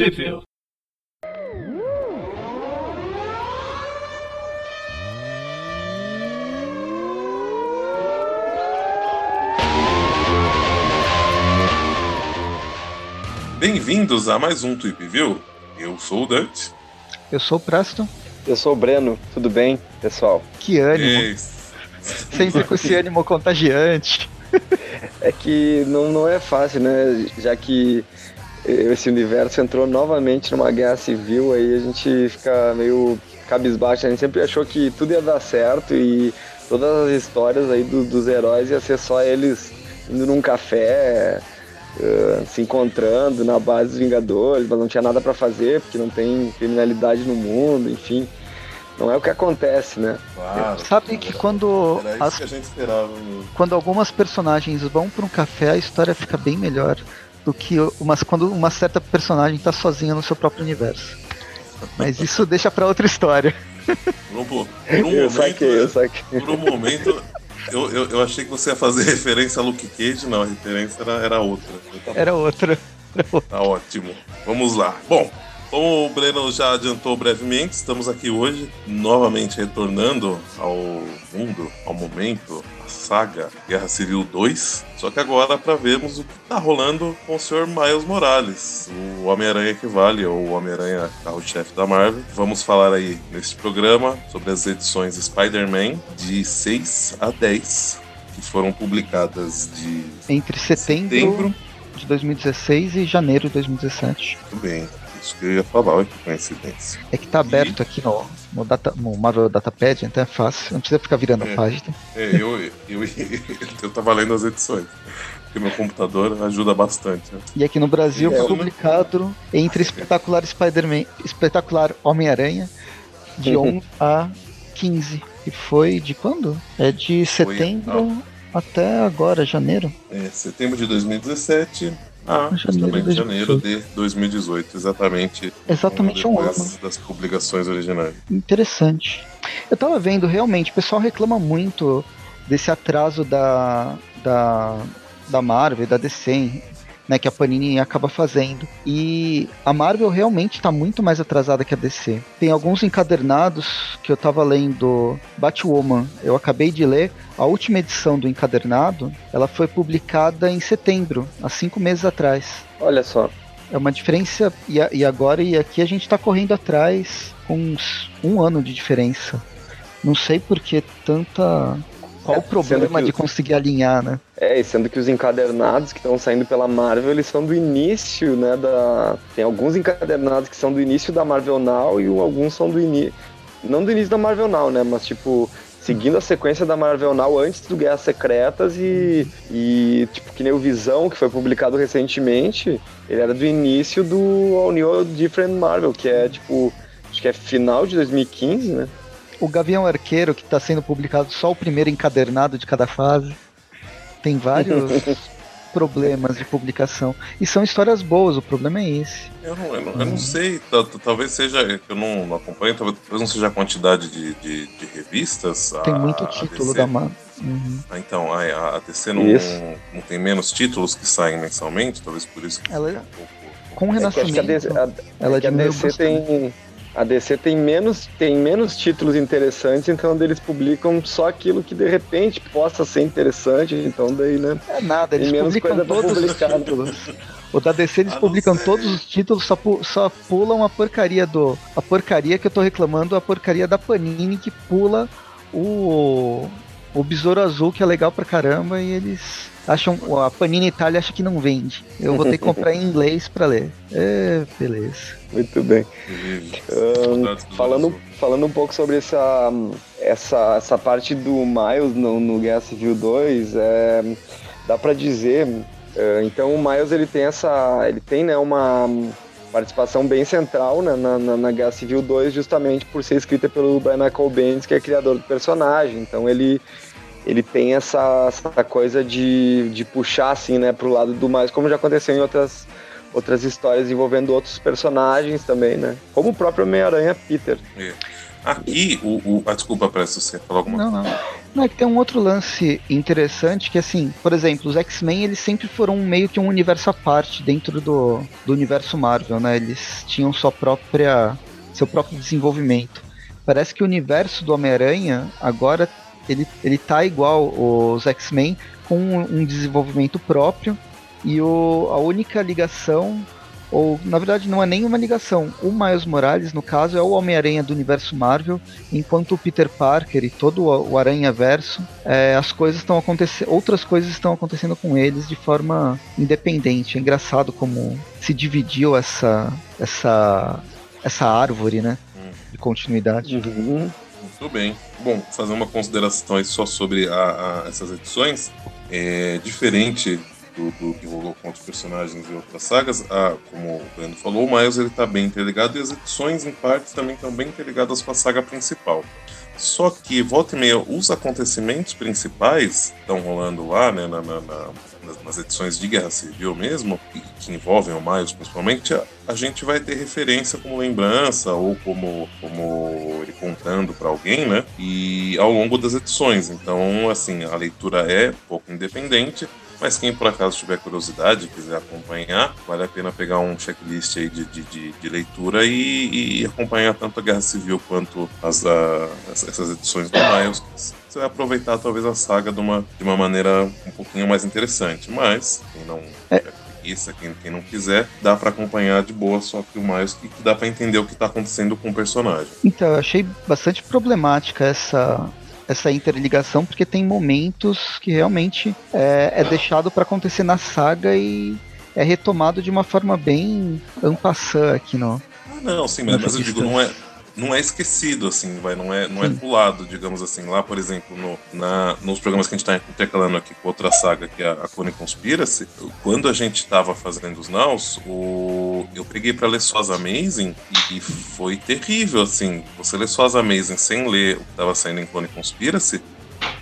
Sheffield. Bem-vindos a mais um Tweep View. Eu sou o Dante. Eu sou o Preston. Eu sou o Breno. Tudo bem, pessoal? Que ânimo. E- Sempre com esse ânimo contagiante. É que não, não é fácil, né? Já que esse universo entrou novamente numa guerra civil, aí a gente fica meio cabisbaixo. A gente sempre achou que tudo ia dar certo e todas as histórias aí do- dos heróis ia ser só eles indo num café, eh, se encontrando na base dos Vingadores, mas não tinha nada pra fazer porque não tem criminalidade no mundo, enfim. Não é o que acontece, né? Claro. Sabe que quando, Era isso as- que a gente esperava. quando algumas personagens vão para um café, a história fica bem melhor do que umas, quando uma certa personagem tá sozinha no seu próprio universo. Mas isso deixa pra outra história. Por um, por um Eu momento, saquei, eu saquei. por um momento eu, eu, eu achei que você ia fazer referência a Luke Cage, não, a referência era, era outra. Tá, Era outra. tá ótimo. Vamos lá. Bom, como o Breno já adiantou brevemente, estamos aqui hoje, novamente retornando ao mundo, ao momento, saga Guerra Civil 2. Só que agora para vermos o que tá rolando com o Sr. Miles Morales, o Homem-Aranha que vale, ou o Homem-Aranha carro-chefe da Marvel. Vamos falar aí neste programa sobre as edições Spider-Man de 6 a 10, que foram publicadas de Entre setembro, setembro. de 2016 e janeiro de 2017. Muito bem, isso que eu ia falar, olha que coincidência. É que tá aberto aqui no, no, data, no Marvel Datapad, então é fácil. Não precisa ficar virando É. a página. É, eu, eu, eu, tava lendo as edições. Porque meu computador ajuda bastante. né? E aqui no Brasil É, foi publicado entre Espetacular Spider-Man Espetacular Homem-Aranha de Uhum. 1 a 15. E foi de quando? É de setembro até agora, janeiro. É, setembro de 2017 a Janeiro justamente de janeiro de 2018, exatamente. Exatamente um depois ano. das publicações originais. Interessante. Eu tava vendo, realmente, o pessoal reclama muito desse atraso da, da, da Marvel da DC, né, que a Panini acaba fazendo. E a Marvel realmente tá muito mais atrasada que a DC. Tem alguns encadernados que eu tava lendo Batwoman, eu acabei de ler, a última edição do encadernado, ela foi publicada em setembro, há cinco meses atrás. Olha só. É uma diferença, e, e agora e aqui a gente tá correndo atrás com uns um ano de diferença. Não sei por que tanta. Qual É, o problema de o- conseguir alinhar, né? É, e sendo que os encadernados que estão saindo pela Marvel, eles são do início, né, da... Tem alguns encadernados que são do início da Marvel Now e alguns são do início... Não do início da Marvel Now, né, mas tipo... Seguindo a sequência da Marvel Now antes do Guerras Secretas e, e, tipo, que nem o Visão, que foi publicado recentemente, ele era do início do All New Different Marvel, que é, tipo, acho que é final de 2015, né? O Gavião Arqueiro, que tá sendo publicado só o primeiro encadernado de cada fase, tem vários problemas de publicação. E são histórias boas, o problema é esse. Eu não, eu não, eu não sei, ta- ta- talvez seja, que eu não, não acompanho, talvez não seja a quantidade de, de, de revistas. Tem a- muito título da Marvel. Uhum. Ah, então, a, a DC não, Isso. não tem menos títulos que saem mensalmente, talvez por isso que Ela- um pouco. Com o É que acho que a Renascimento, DC, a- ela é a DC bastante. tem a DC tem menos tem menos títulos interessantes, então eles publicam só aquilo que de repente possa ser interessante, então daí, né? É nada, eles Tem menos publicam todos os títulos. O da DC eles publicam sei. todos os títulos, só, pu- só pulam a porcaria do. A porcaria que eu tô reclamando, a porcaria da Panini que pula o. O Besouro Azul, que é legal pra caramba, e eles acham. A Panini Itália acha que não vende. Eu vou ter que comprar em inglês pra ler. É, beleza. Muito bem. Do falando, falando um pouco sobre essa, essa, essa parte do Miles no, no Guerra Civil 2, é, dá pra dizer. é, então o Miles ele tem essa. ele tem né, uma participação bem central né, na, na, na Guerra Civil 2, justamente por ser escrita pelo Brian Michael Bendis, que é criador do personagem. Então ele. Ele tem essa, essa coisa de, de puxar assim, né, pro lado do mais, como já aconteceu em outras, outras histórias envolvendo outros personagens também, né? Como o próprio Homem-Aranha Peter. É. Aqui, o, o. Ah, desculpa, Presto, você falar alguma Não, não. Não, é que tem um outro lance interessante que, assim, por exemplo, os X-Men, eles sempre foram meio que um universo à parte dentro do, do universo Marvel, né? Eles tinham sua própria, seu próprio desenvolvimento. Parece que o universo do Homem-Aranha agora ele, ele tá igual os X-Men com um desenvolvimento próprio e o, a única ligação ou na verdade não é nenhuma ligação. O Miles Morales, no caso, é o Homem-Aranha do universo Marvel, enquanto o Peter Parker e todo o Aranha-Verso, é, as coisas estão acontecendo, outras coisas estão acontecendo com eles de forma independente. É engraçado como se dividiu essa essa essa árvore, né, de continuidade. Uhum. Muito bem. Bom, fazer uma consideração só sobre a, a, essas edições. É diferente do, do, que rolou com outros personagens e outras sagas, ah, como o Brando falou, o Miles está bem interligado e as edições, em parte, também estão bem interligadas com a saga principal. Só que, volta e meia, os acontecimentos principais estão rolando lá, né, na, na, na, nas edições de Guerra Civil mesmo, que, que envolvem o Miles principalmente, a, a, gente vai ter referência como lembrança ou como, como ele contando para alguém, né? E ao longo das edições. Então, assim, a leitura é um pouco independente, mas quem por acaso tiver curiosidade, quiser acompanhar, vale a pena pegar um checklist aí de, de, de, de leitura e, e, acompanhar tanto a Guerra Civil quanto as, a, essas edições do Miles. Você vai aproveitar talvez a saga de uma, de uma maneira um pouquinho mais interessante. Mas, quem não é. Preguiça, quem, quem não quiser, dá para acompanhar de boa, só que o Miles que, que dá para entender o que tá acontecendo com o personagem. Então, eu achei bastante problemática essa essa interligação, porque tem momentos que realmente é, é deixado para acontecer na saga e é retomado de uma forma bem ampassã aqui no. Ah, não, sim, mas, mas eu digo, não é, não é esquecido, assim, vai, não é, não é pulado, digamos assim. Lá, por exemplo, no, na, nos programas que a gente está intercalando aqui com outra saga, que é a Clone Conspiracy, quando a gente estava fazendo os Naus, o, eu peguei para ler Suas Amazing e, e, foi terrível, assim. Você lê Suas Amazing sem ler o que estava saindo em Clone Conspiracy,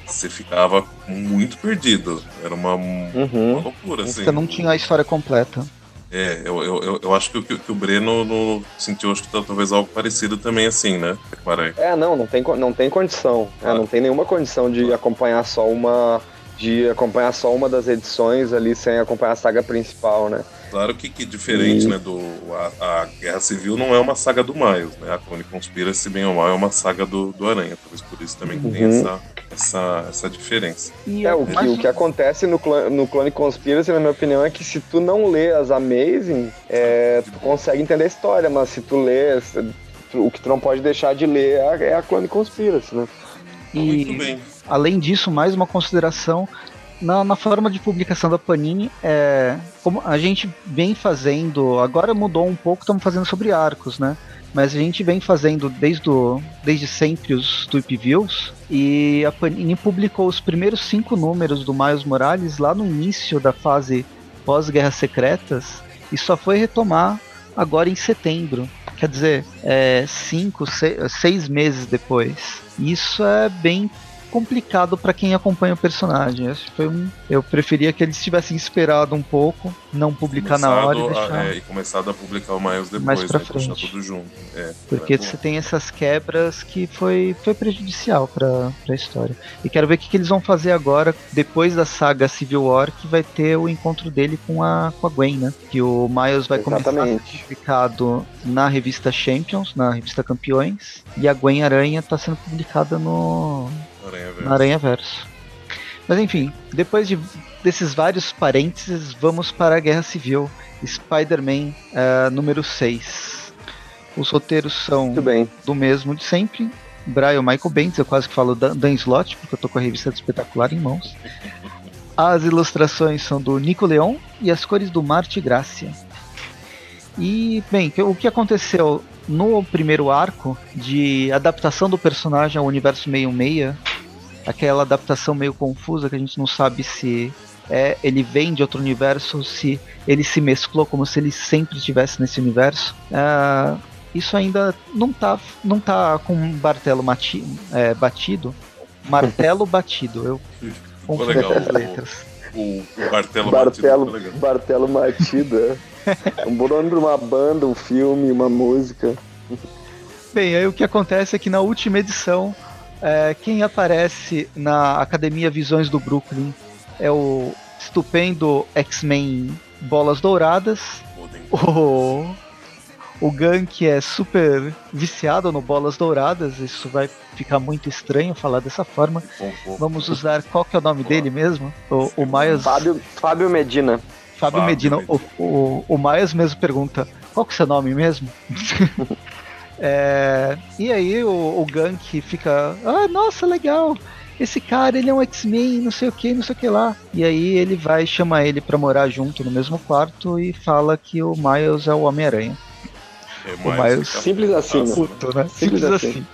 você ficava muito perdido. Era uma, uhum. uma loucura, assim. Você não tinha a história completa. É, eu, eu, eu acho que, que, que o Breno no, sentiu acho que tá, talvez algo parecido também assim, né? É, não, não tem, não tem condição. Ah. É, não tem nenhuma condição de acompanhar só uma. De acompanhar só uma das edições ali sem acompanhar a saga principal, né? Claro que, que diferente, e... né, do a, a, Guerra Civil não é uma saga do Miles, né? A Clone Conspiracy, bem ou mal, é uma saga do, do Aranha. Talvez por isso também uhum. tem essa, essa, essa diferença. É, o, que, o que acontece no, no Clone Conspiracy, na minha opinião, é que se tu não lê as Amazing, é, tu consegue entender a história, mas se tu lê, o que tu não pode deixar de ler é a Clone Conspiracy, né? E, Muito bem. Além disso, mais uma consideração na, na, forma de publicação da Panini, é, como a gente vem fazendo, agora mudou um pouco, estamos fazendo sobre arcos, né? Mas a gente vem fazendo desde, o, desde sempre os Tweep Views e a Panini publicou os primeiros cinco números do Miles Morales lá no início da fase pós-Guerras Secretas e só foi retomar agora em setembro. Quer dizer, é, cinco, seis, seis meses depois. Isso é bem complicado para quem acompanha o personagem. Acho que foi um, eu preferia que eles tivessem esperado um pouco, não publicar começado na hora e deixar... A, é, e começado a publicar o Miles depois, mais pra né, frente. tudo junto. É, Porque você tem essas quebras que foi, foi prejudicial para a história. E quero ver o que, que, eles vão fazer agora, depois da saga Civil War, que vai ter o encontro dele com a, com a Gwen, né? Que o Miles vai Exatamente. começar a ser publicado na revista Champions, na revista Campeões, e a Gwen Aranha está sendo publicada no Aranha Verso. Aranha Verso. Mas enfim, depois de, desses vários parênteses, vamos para a Guerra Civil. Spider-Man uh, número 6. Os roteiros são do mesmo de sempre. Brian Michael Bendis, eu quase que falo Dan, Dan Slott, porque eu tô com a revista do Espetacular em mãos. As ilustrações são do Nico Leon e as cores do Marte Gracia. E, bem, o que aconteceu no primeiro arco de adaptação do personagem ao universo meio meia aquela adaptação meio confusa que a gente não sabe se é, ele vem de outro universo, se ele se mesclou como se ele sempre estivesse nesse universo. Uh, isso ainda não tá, não tá com um martelo mati, é, batido. Martelo batido. Eu confundo as letras. O, o, o martelo, martelo batido. Martelo batido. É. um bom nome pra uma banda, um filme, uma música. Bem, aí o que acontece é que na última edição É, quem aparece na Academia Visões do Brooklyn é o estupendo X-Men Bolas Douradas. O, o Gank é super viciado no Bolas Douradas, isso vai ficar muito estranho falar dessa forma. Vamos usar qual que é o nome dele mesmo? O, o Miles... Fábio, Fábio Medina. Fábio, Fábio Medina. Medina. O, o, o Miles mesmo pergunta, qual que é o seu nome mesmo? é, e aí o, o Gank fica, ah, nossa, legal esse cara, ele é um X-Men, não sei o que, não sei o que lá. E aí ele vai chamar ele para morar junto no mesmo quarto e fala que o Miles é o Homem-Aranha. O Miles simples assim, né? Puto, né? Simples, simples assim. assim.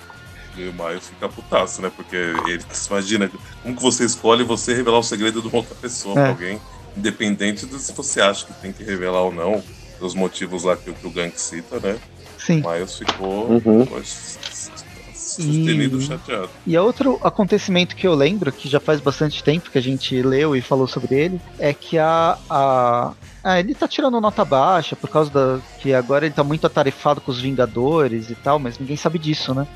E o Miles fica putaço, né? Porque ele imagina como que você escolhe você revelar o segredo de uma outra pessoa é. pra alguém, independente de se você acha que tem que revelar ou não, dos motivos lá que, que o Gank cita, né? Sim. O Miles ficou uhum sustenido, e, chateado. E outro acontecimento que eu lembro, que já faz bastante tempo que a gente leu e falou sobre ele, é que a, a, ah, ele tá tirando nota baixa por causa da. que agora ele tá muito atarefado com os Vingadores e tal, mas ninguém sabe disso, né?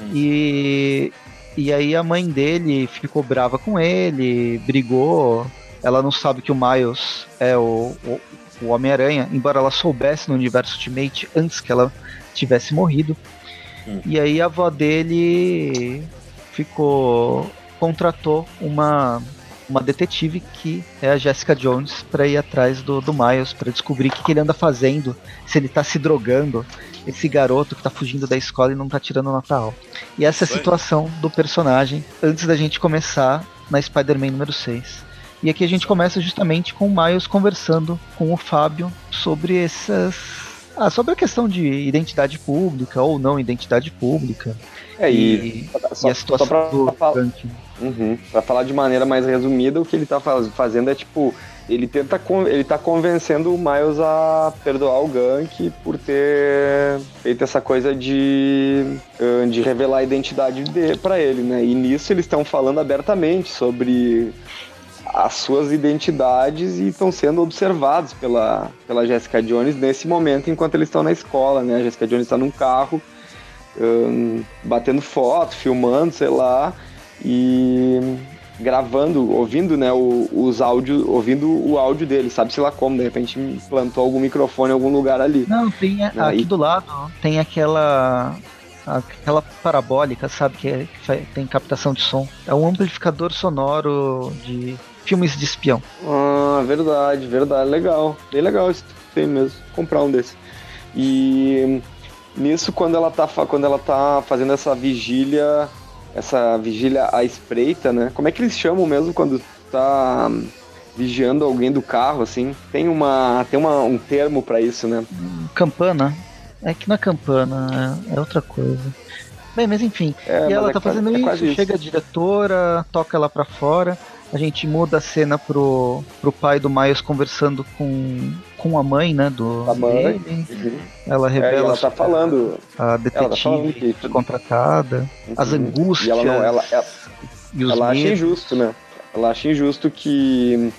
Hum. E. E aí a mãe dele ficou brava com ele, brigou. Ela não sabe que o Miles é o, o, o Homem-Aranha, embora ela soubesse no universo Ultimate antes que ela tivesse morrido. Hum. E aí a avó dele ficou. contratou uma, uma detetive que é a Jessica Jones para ir atrás do, do Miles, para descobrir o que, que, ele anda fazendo, se ele tá se drogando, esse garoto que tá fugindo da escola e não tá tirando nota alta. E essa é a situação do personagem antes da gente começar na Spider-Man número 6. E aqui a gente começa justamente com o Miles conversando com o Fábio sobre essas ah, sobre a questão de identidade pública ou não identidade pública. É, e, e, só, e a situação pra, do pra, uhum, pra falar de maneira mais resumida, o que ele tá faz, fazendo é tipo. Ele tenta. Ele tá convencendo o Miles a perdoar o Gank por ter feito essa coisa de. de revelar a identidade dele para ele, né? E nisso eles estão falando abertamente sobre as suas identidades e estão sendo observados pela, pela Jessica Jones nesse momento enquanto eles estão na escola, né? A Jessica Jones está num carro um, batendo foto, filmando, sei lá, e gravando, ouvindo, né, o, os áudios, ouvindo o áudio dele, sabe se lá como, de repente plantou algum microfone em algum lugar ali. Não, tem né? aqui e... do lado, tem aquela aquela parabólica, sabe, que, é, que tem captação de som. É um amplificador sonoro de filmes de espião. Ah, verdade, verdade. Legal. Bem legal isso tem mesmo. Comprar um desse. E nisso quando ela tá quando ela tá fazendo essa vigília, essa vigília à espreita, né? Como é que eles chamam mesmo quando tá vigiando alguém do carro assim? Tem uma tem uma, um termo para isso, né? Campana. É que na é campana, é outra coisa. Bem, mas enfim. É, e ela é tá fazendo é isso, chega a diretora, toca ela para fora a gente muda a cena pro, pro pai do Miles conversando com, com a mãe, né? Do, a mãe. Uhum. Ela revela. É, ela tá falando. A detetive tá falando que... contratada, uhum. as angústias. E ela não. Ela, ela, ela acha injusto, né? Ela acha injusto que.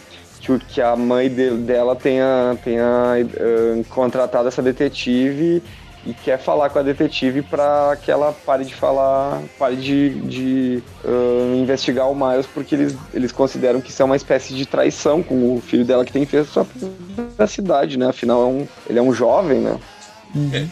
Que, a mãe de, dela tenha, tenha uh, contratado essa detetive e quer falar com a detetive para que ela pare de falar, pare de, de uh, investigar o Miles, porque eles, eles consideram que isso é uma espécie de traição com o filho dela que tem feito sua cidade, né? Afinal, é um, ele é um jovem, né? Uhum.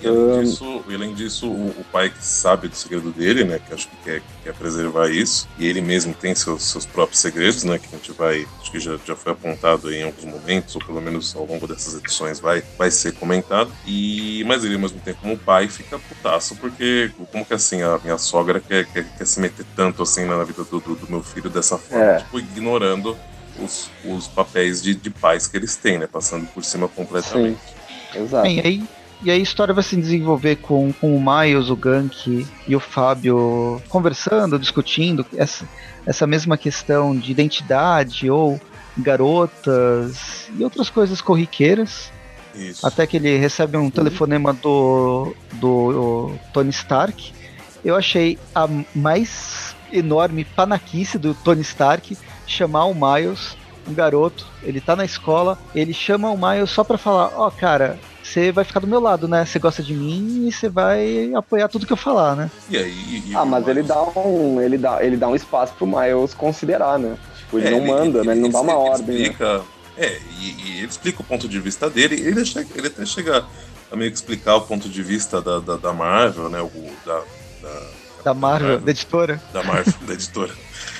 E, e, além, disso, além disso, o, o, pai que sabe do segredo dele, né? Que acho que quer, quer preservar isso. E ele mesmo tem seus, seus próprios segredos, né? Que a gente vai. Acho que já, já foi apontado em alguns momentos, ou pelo menos ao longo dessas edições vai, vai ser comentado. E, mas ele, ao mesmo tempo, como pai, fica putaço, porque como que assim, a minha sogra quer, quer, quer se meter tanto assim na vida do, do, do meu filho dessa forma, é. tipo, ignorando os, os papéis de, de pais que eles têm, né? Passando por cima completamente. Sim. Exato. Bem, aí e aí a história vai se desenvolver com, com o Miles, o Gank e o Fábio conversando, discutindo essa, essa mesma questão de identidade ou garotas e outras coisas corriqueiras. Isso. Até que ele recebe um telefonema do, do Tony Stark. Eu achei a mais enorme panaquice do Tony Stark chamar o Miles um garoto, ele tá na escola, ele chama o Miles só pra falar, ó, oh, cara, você vai ficar do meu lado, né? Você gosta de mim e você vai apoiar tudo que eu falar, né? E aí. E ah, mas Miles... ele dá um. Ele dá, ele dá um espaço pro Miles considerar, né? Tipo, ele é, não ele, manda, ele, né? Ele não dá uma ordem. Né? Explica, né? É, e, e, ele explica o ponto de vista dele, ele, chega, ele até chega a meio que explicar o ponto de vista da, da, da Marvel, né? O, da, da, da Marvel, Marvel, da editora. Da Marvel, da editora.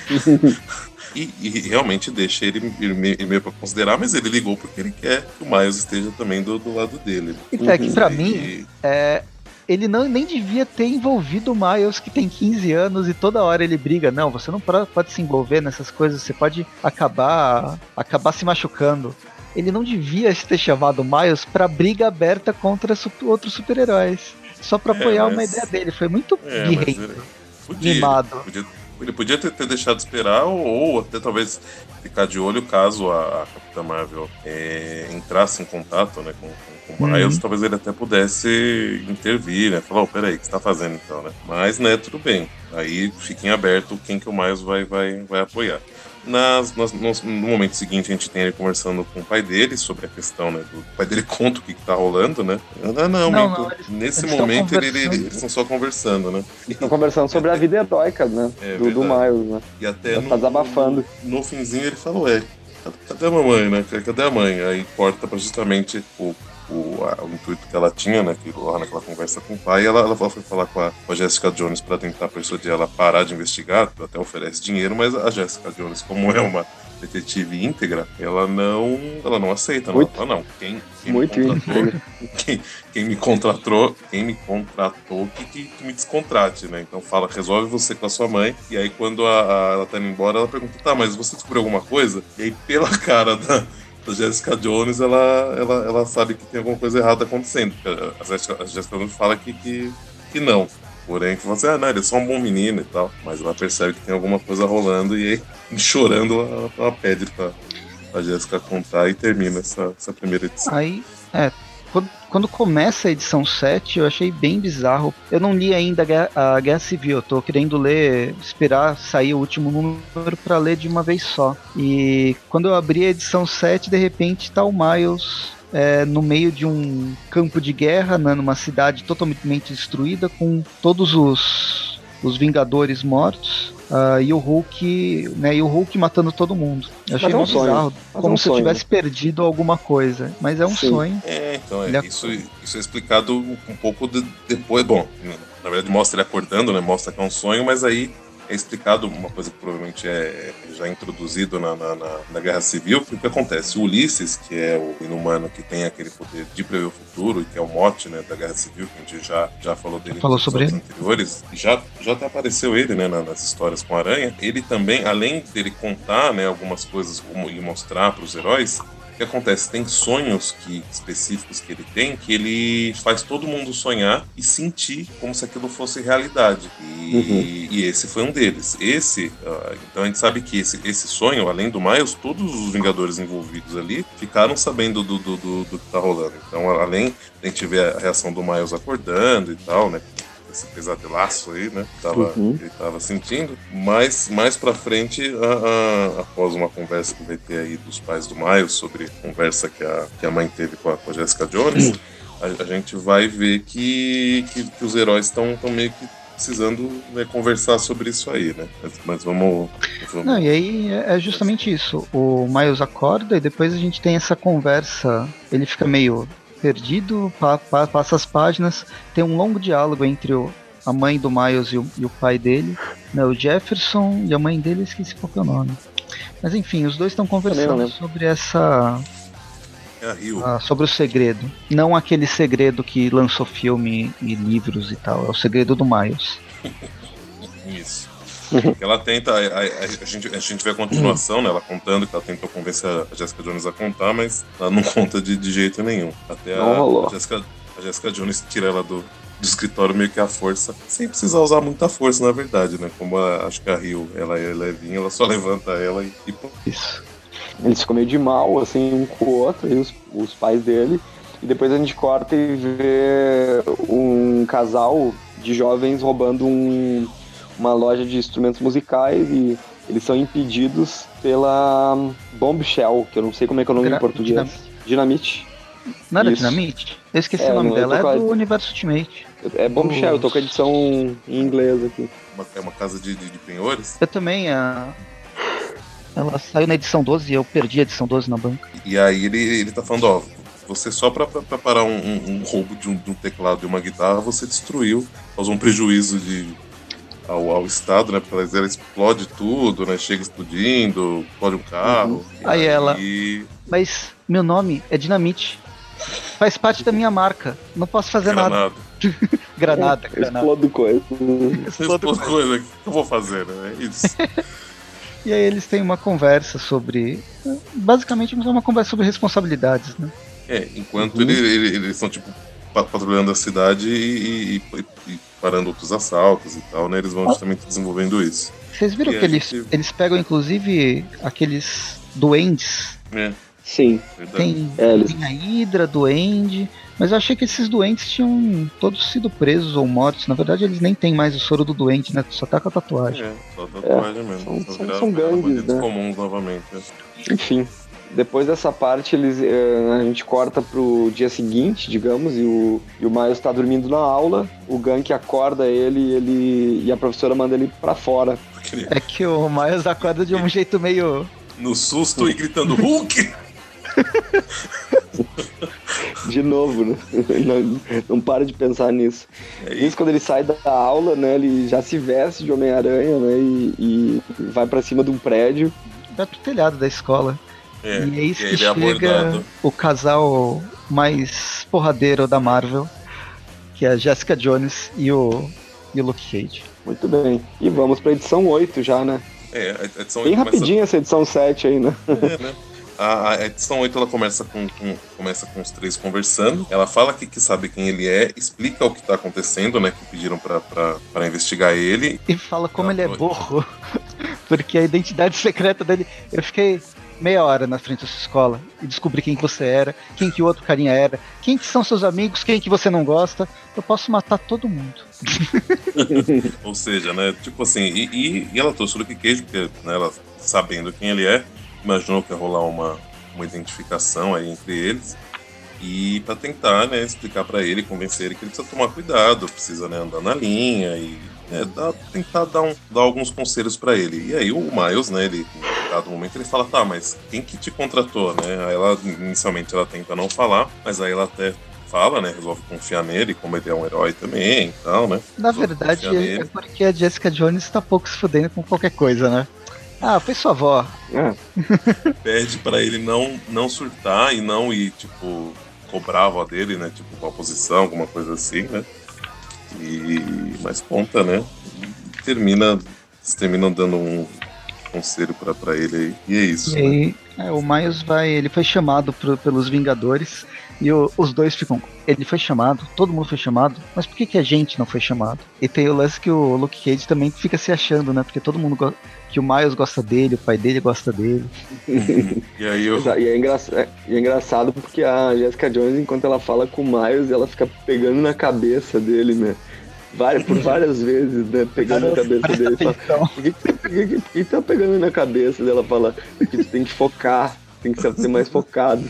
E, e, realmente deixa ele, ele meio para considerar, mas ele ligou porque ele quer que o Miles esteja também do, do lado dele. Então, é que pra e, mim, é, ele não, nem devia ter envolvido o Miles, que tem 15 anos, e toda hora ele briga. Não, você não pode se envolver nessas coisas, você pode acabar, acabar se machucando. Ele não devia ter chamado o Miles pra briga aberta contra outros super-heróis. Só pra é, apoiar mas... uma ideia dele. Foi muito é, birrento, podia, mimado. Podia ele podia ter, ter deixado esperar ou, ou, até talvez ficar de olho caso a, a Capitã Marvel é, entrasse em contato né, com, com, com o Miles, uhum. talvez ele até pudesse intervir, né? Falar, oh, peraí, o que você tá fazendo então, né? Mas, né, tudo bem. Aí fiquem aberto quem que o Miles vai, vai, vai apoiar. Nas, nas, no, momento seguinte, a gente tem ele conversando com o pai dele sobre a questão, né? Do, o pai dele conta o que, que tá rolando, né? Ah, não, não, não, eles, nesse eles momento ele, ele, eles estão só conversando, né? Estão conversando sobre a vida heróica, né? É, do, do, Miles, né? E até no, tá desabafando. No, no finzinho ele falou, é, cadê a mamãe, né? Cadê a mãe? Aí corta pra justamente o o, a, o intuito que ela tinha, né? Que lá naquela conversa com o pai, ela, ela foi falar com a, com a Jessica Jones para tentar persuadir ela a parar de investigar, até oferece dinheiro, mas a Jessica Jones, como é uma detetive íntegra, ela não, ela não aceita, não. Ela, não. Quem, quem Muito me contratou, quem, quem, me contratou, quem me contratou que, que, que, me descontrate, né? Então fala, resolve você com a sua mãe. E aí quando a, a, ela tá indo embora, ela pergunta, tá, mas você descobriu alguma coisa? E aí pela cara da a Jessica Jones, ela, ela, ela sabe que tem alguma coisa errada acontecendo. A Jessica, a Jessica Jones fala que, que, que não. Porém, que você, ah, não, ele é só um bom menino e tal. Mas ela percebe que tem alguma coisa rolando e aí, chorando, ela, ela pede pra, pra Jessica contar e termina essa, essa primeira edição. Aí, é, quando, começa a edição 7, eu achei bem bizarro. Eu não li ainda a Guerra Civil, eu tô querendo ler, esperar sair o último número para ler de uma vez só. E quando eu abri a edição 7, de repente tá o Miles é, no meio de um campo de guerra, né, numa cidade totalmente destruída, com todos os, os Vingadores mortos. Uh, e o Hulk, né, e o Hulk matando todo mundo. Eu achei é um bizarro, como um se sonho. eu tivesse perdido alguma coisa, mas é um Sim. sonho. É, então é, isso, isso é explicado um pouco de, depois, bom, na verdade mostra ele acordando, né, mostra que é um sonho, mas aí é explicado uma coisa que provavelmente é já introduzido na, na, na, na Guerra Civil, o que acontece? O Ulisses, que é o inumano que tem aquele poder de prever o futuro, e que é o mote né, da Guerra Civil, que a gente já, já falou dele falou sobre ele. anteriores, já, já até apareceu ele né, nas histórias com a Aranha. Ele também, além dele contar né, algumas coisas e mostrar para os heróis, que acontece? Tem sonhos que, específicos que ele tem que ele faz todo mundo sonhar e sentir como se aquilo fosse realidade. E, uhum. e esse foi um deles. Esse, uh, então a gente sabe que esse, esse sonho, além do Miles, todos os Vingadores envolvidos ali ficaram sabendo do, do, do, do que tá rolando. Então, além de a gente ver a reação do Miles acordando e tal, né? Esse pesadelaço aí, né? Tava, uhum. Ele tava sentindo. Mas mais pra frente, a, a, após uma conversa que vai ter aí dos pais do Miles sobre a conversa que a, que a mãe teve com a, com a Jessica Jones, a, a, gente vai ver que, que, que os heróis estão meio que precisando né, conversar sobre isso aí, né? Mas, mas vamos, vamos, Não, e aí é, é justamente isso. O Miles acorda e depois a gente tem essa conversa. Ele fica meio perdido, pa, pa, passa as páginas, tem um longo diálogo entre o, a mãe do Miles e o, e o pai dele, né, o Jefferson e a mãe dele, esqueci qual é o nome. Mas enfim, os dois estão conversando sobre essa. É sobre o segredo. Não aquele segredo que lançou filme e livros e tal. É o segredo do Miles. Isso. Ela tenta, a, a, a, gente, a gente vê a continuação, né? Ela contando que ela tentou convencer a Jessica Jones a contar, mas ela não conta de, de jeito nenhum. Até a, a, Jessica, a Jessica Jones tira ela do, do escritório meio que a força, sem precisar usar muita força, na verdade, né? Como a, acho que a Rio, ela é levinha, ela só levanta ela e, e Isso. Eles ficam meio de mal, assim, um com o outro, e os, os pais dele. E depois a gente corta e vê um casal de jovens roubando um, uma loja de instrumentos musicais e eles são impedidos pela Bombshell, que eu não sei como é que é o nome Gra em português. Dinamite. Dinamite. Não era Isso. Dinamite? Eu esqueci É, o nome não, dela, é a- do Universo Ultimate. É Bombshell, eu tô com a edição em inglês aqui. Uma- é uma casa de, de, de penhores. Eu também, a... ela saiu na edição 12 e eu perdi a edição 12 na banca. E aí ele, ele tá falando, ó, você só pra, pra, pra parar um, um- um roubo de um, de um teclado e uma guitarra, você destruiu, causou um prejuízo de, ao, ao Estado, né? Porque ela, ela explode tudo, né? Chega explodindo, explode um carro. E Aí ela- E Mas meu nome é Dinamite. Faz parte da minha marca. Não posso fazer nada. granada. Granada, granada. explodo coisa. Explodo Explode coisa, o que eu vou fazer, né? É isso. E aí eles têm uma conversa sobre. Basicamente é uma conversa sobre responsabilidades, né? É, enquanto Uhum. ele- ele- eles estão, tipo, pa- patrulhando a cidade e, e- e- e parando outros assaltos e tal, né? Eles vão justamente desenvolvendo isso. Vocês viram E que a eles, gente- eles pegam inclusive aqueles duendes. É, Sim. verdade. Tem, É, eles- tem a Hydra, duende. Mas eu achei que esses doentes tinham todos sido presos ou mortos. Na verdade, eles nem têm mais o soro do doente, né? Só tá com a tatuagem. É, só tatuagem mesmo. são- são- são gangues, bandidos né? comuns novamente. né? Enfim. Depois dessa parte, eles, eh, a gente corta pro dia seguinte, digamos, e o, e o Miles tá dormindo na aula, o Gank acorda ele, ele e a professora manda ele pra fora. É que o Miles acorda de um jeito meio. no susto e gritando Hulk! De novo, né? Não, não para de pensar nisso. Aí, Isso quando ele sai da aula, né? Ele já se veste de Homem-Aranha, né? E, e vai pra cima de um prédio. Vai pro telhado da escola. É, e é isso e que ele é chega abordado. o casal mais porradeiro da Marvel, que é a Jessica Jones e o, e o Luke Cage. Muito bem. E vamos pra edição 8 já, né? É, a edição Bem 8 começa- rapidinho essa edição 7 aí, né? É, né? A, a edição 8 ela começa com, com- começa com os três conversando. Ela fala que, que sabe quem ele é, explica o que tá acontecendo, né? Que pediram pra, pra, pra investigar ele. E fala como Ah, ele é burro, porque a identidade secreta dele. Eu fiquei meia hora na frente da sua escola e descobri quem que você era, quem que o outro carinha era, quem que são seus amigos, quem que você não gosta. Eu posso matar todo mundo. Ou seja, né? Tipo assim, e, e- e ela trouxe o Luke Cage, porque né, ela, sabendo quem ele é, imaginou que ia rolar uma, uma identificação aí entre eles. E pra tentar, né, explicar pra ele, convencer ele que ele precisa tomar cuidado, precisa né, andar na linha e né, dar- tentar dar, um- dar alguns conselhos pra ele. E aí o Miles, né, ele, em dado momento, ele fala, tá, mas quem que te contratou, né? Aí ela, inicialmente, ela tenta não falar, mas aí ela até fala, né, resolve confiar nele, como ele é um herói também e tal, né? Na Resolve verdade, é nele. porque a Jessica Jones tá pouco se fudendo com qualquer coisa, né? Ah, foi sua avó. É. pede pra ele não, não surtar e não ir, tipo, cobrar a avó dele, né? Tipo, uma posição, alguma coisa assim, né? E. Mas conta, né? Termina. Terminam dando um conselho pra, pra ele aí. E é isso. E né? aí, é, o Miles vai. Ele foi chamado pro- pelos Vingadores. E o- os dois ficam. Ele foi chamado, todo mundo foi chamado, mas por que, que a gente não foi chamado? E tem o lance que o Luke Cage também fica se achando, né? Porque todo mundo go- que o Miles gosta dele, o pai dele gosta dele. E aí eu. E é, engraçado, é, e é engraçado porque a Jessica Jones, enquanto ela fala com o Miles, ela fica pegando na cabeça dele, né? Várias, por várias vezes, né? Pegando na cabeça dele. Fala, por que, por que, por que tá pegando na cabeça dela? Fala que tu tem que focar, tem que ser mais focado.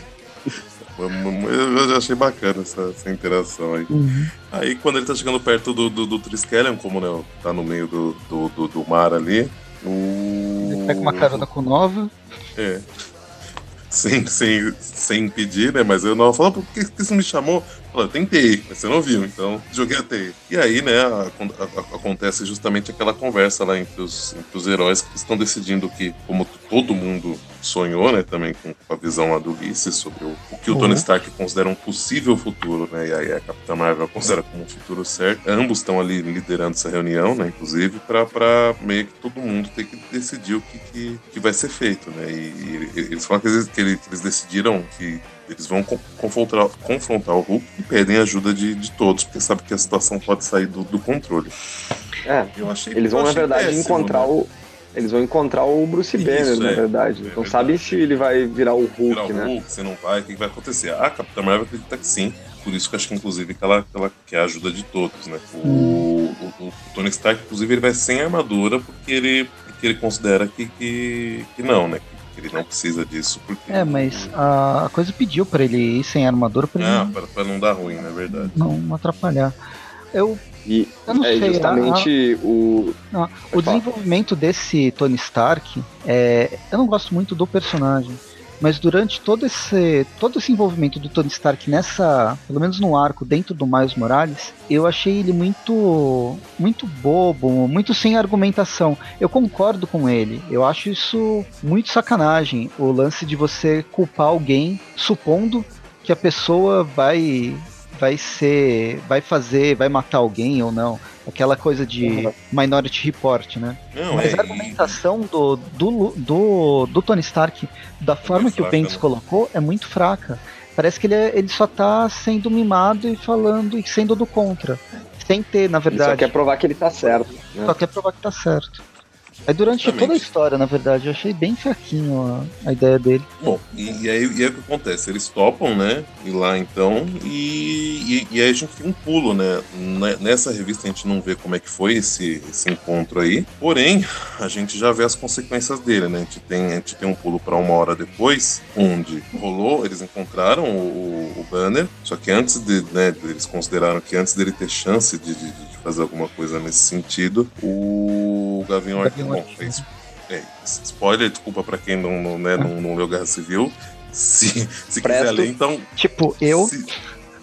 Eu já achei bacana essa, essa interação aí. Aí quando ele tá chegando perto do, do, do Triskelion, como né, tá no meio do, do, do, do mar ali, o. Ele pega uma carona com Nova. É. Sem, sem, sem pedir, né? Mas eu não falo, por que, que você me chamou? Eu tentei, mas você não viu, então joguei a teia. E aí, né, a- a- acontece justamente aquela conversa lá entre os, entre os heróis que estão decidindo que, como todo mundo sonhou, né, também com a visão lá do Ulisses sobre o, o que o Tony Uhum. Stark considera um possível futuro, né? E aí a Capitã Marvel considera como um futuro certo. Ambos estão ali liderando essa reunião, né? Inclusive, pra meio que todo mundo ter que decidir o que, que, que vai ser feito, né? E, e eles falam que eles- que eles decidiram que eles vão con- confrontar, confrontar o Hulk e pedem ajuda de, de todos, porque sabe que a situação pode sair do, do controle. É, Eu achei eles vão, eu na achei verdade, péssimo, encontrar né? o. Eles vão encontrar o Bruce Banner, Isso, na é. verdade. É Não verdade. sabe se ele vai virar o Hulk, virar o né? Hulk, você não vai, o que vai acontecer? A Capitã Marvel acredita que sim. Por isso que eu acho que, inclusive, que ela, que ela quer a ajuda de todos, né? O, o- o Tony Stark, inclusive, ele vai sem armadura porque ele, que ele considera que, que, que não, né? Que ele não precisa disso. Porque é, mas a, a coisa pediu para ele ir sem armadura pra ah, ele pra, pra não dar ruim, na é verdade. Não atrapalhar. Eu e eu não é sei, justamente a, o. Não, o desenvolvimento desse Tony Stark, é, eu não gosto muito do personagem. Mas durante todo esse, todo esse envolvimento do Tony Stark nessa, pelo menos no arco dentro do Miles Morales, eu achei ele muito muito bobo, muito sem argumentação. Eu concordo com ele. Eu acho isso muito sacanagem, o lance de você culpar alguém supondo que a pessoa vai vai ser, vai fazer, vai matar alguém ou não. Aquela coisa de Minority Report, né? Não, Mas é, a argumentação do, do, do, do, Tony Stark, da forma que fraca, o Bendis né? colocou, é muito fraca. Parece que ele, é, ele só tá sendo mimado e falando e sendo do contra. Sem ter, na verdade. Ele só quer provar que ele tá certo. Né? Só quer provar que tá certo. Aí durante Exatamente. toda a história, na verdade, eu achei bem fraquinho a, a ideia dele. Bom, e, e, aí, e aí o que acontece? Eles topam, né? Ir lá então, e, e, e, aí a gente tem um pulo, né? Nessa revista a gente não vê como é que foi esse, esse encontro aí, porém, a gente já vê as consequências dele, né? A gente tem, a gente tem um pulo para uma hora depois, onde rolou, eles encontraram o, o banner, só que antes de, né, eles consideraram que antes dele ter chance de, de, de fazer alguma coisa nesse sentido, o Gavião Arqueiro. Bom, é, é, spoiler, desculpa para quem não, não, né, não, não leu Guerra Civil. Se, se quiser ler, então. Tipo, eu. Se,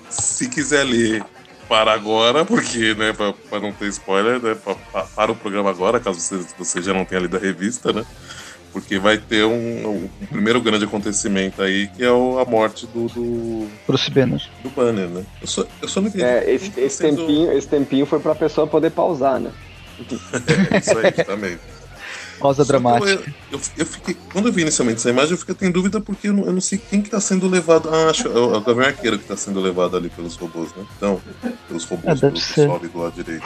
se quiser ler, para agora, porque, né, para não ter spoiler, né, pra, pra, para o programa agora, caso você, você já não tenha lido a revista, né? Porque vai ter um, um primeiro grande acontecimento aí, que é o, a morte do. do Bruce Banner. Do Banner, né? Eu só, eu só não entendi. É, esse, esse, tempinho, esse tempinho foi pra pessoa poder pausar, né? é, isso aí, também. Pausa dramática. Eu, eu, eu, fiquei, quando eu vi inicialmente essa imagem, eu fiquei em dúvida porque eu não, eu não sei quem que tá sendo levado. Ah, acho é o Gavião Arqueiro que tá sendo levado ali pelos robôs, né? Então, pelos robôs, é, pelo pessoal ali do lado direito.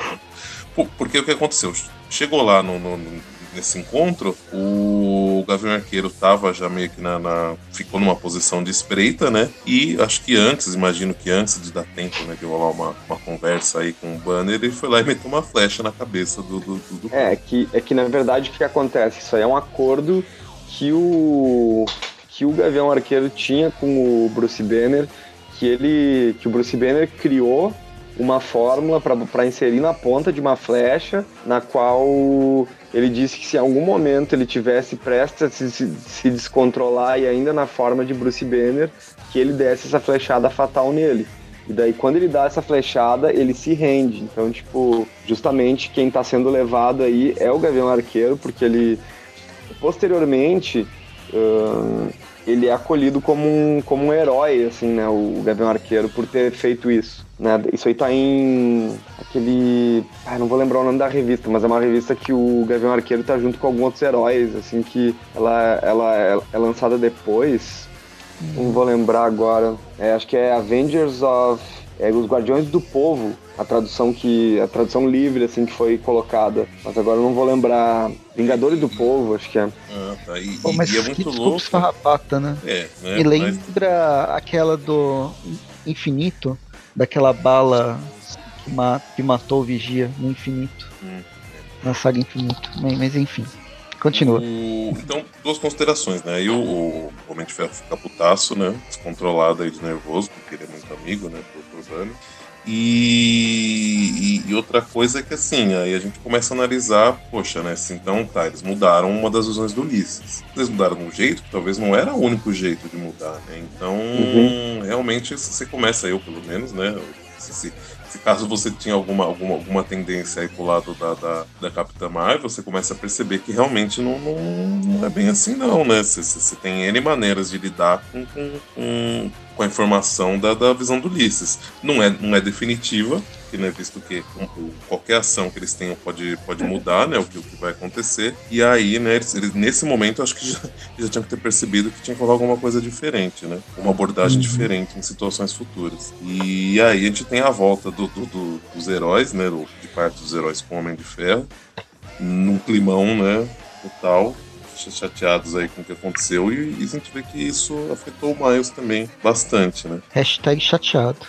Porque o que aconteceu? Chegou lá no, no, no nesse encontro, o Gavião Arqueiro tava já meio que na, na, ficou numa posição de espreita, né? E acho que antes, imagino que antes de dar tempo, né, de rolar uma, uma conversa aí com o Banner, ele foi lá e meteu uma flecha na cabeça do. do, do... É, que, é que na verdade o que acontece? Isso aí é um acordo que o que o Gavião Arqueiro tinha com o Bruce Banner, que ele que o Bruce Banner criou uma fórmula para inserir na ponta de uma flecha, na qual ele disse que se em algum momento ele tivesse prestes a se, se, descontrolar e ainda na forma de Bruce Banner, que ele desse essa flechada fatal nele. E daí quando ele dá essa flechada, ele se rende. Então, tipo, justamente quem está sendo levado aí é o Gavião Arqueiro, porque ele posteriormente uh, ele é acolhido como um, como um herói, assim, né, o Gavião Arqueiro, por ter feito isso. Né? Isso aí tá em aquele. Ah, não vou lembrar o nome da revista, mas é uma revista que o Gavião Arqueiro tá junto com alguns outros heróis, assim, que ela, ela é, é lançada depois. Não vou lembrar agora. É, acho que é Avengers of. É, Os Guardiões do Povo, a tradução que. a tradução livre, assim, que foi colocada. Mas agora eu não vou lembrar. Vingadores do Povo, acho que é. Ah, tá. E, Pô, mas e é muito louco. Farrapata, né? É, né? Me lembra mas... aquela do Infinito daquela bala que, ma que matou o Vigia no infinito. Hum. Na saga Infinito. Mas, enfim. Continua. O... Então, duas considerações, né? Aí o, o Homem de Ferro fica putaço, né? Descontrolado aí de nervoso, porque ele é muito amigo, né? E, e, e, outra coisa é que assim, aí a gente começa a analisar, poxa, né? Assim, então tá, eles mudaram uma das visões do Ulisses. Eles mudaram um jeito que talvez não era o único jeito de mudar, né? Então, uhum. realmente, você começa, eu pelo menos, né? Se, se, se caso você tinha alguma, alguma, alguma tendência aí pro lado da, da, da Capitã Marvel, você começa a perceber que realmente não, não, não é bem assim, não, né? Você, você tem N maneiras de lidar com, com, com, com a informação da, da visão do Ulisses. Não é, não é definitiva, que né, visto que qualquer ação que eles tenham pode, pode mudar, né, o que, o que vai acontecer. E aí, né, eles, eles nesse momento, acho que já, já tinham que ter percebido que tinha que rolar alguma coisa diferente, né, uma abordagem uhum. diferente em situações futuras. E aí a gente tem a volta do, do, do, dos heróis, né, de parte dos heróis com o Homem de Ferro, num climão, né, total, chateados aí com o que aconteceu e, e, a gente vê que isso afetou o Miles também bastante, né? Hashtag chateado.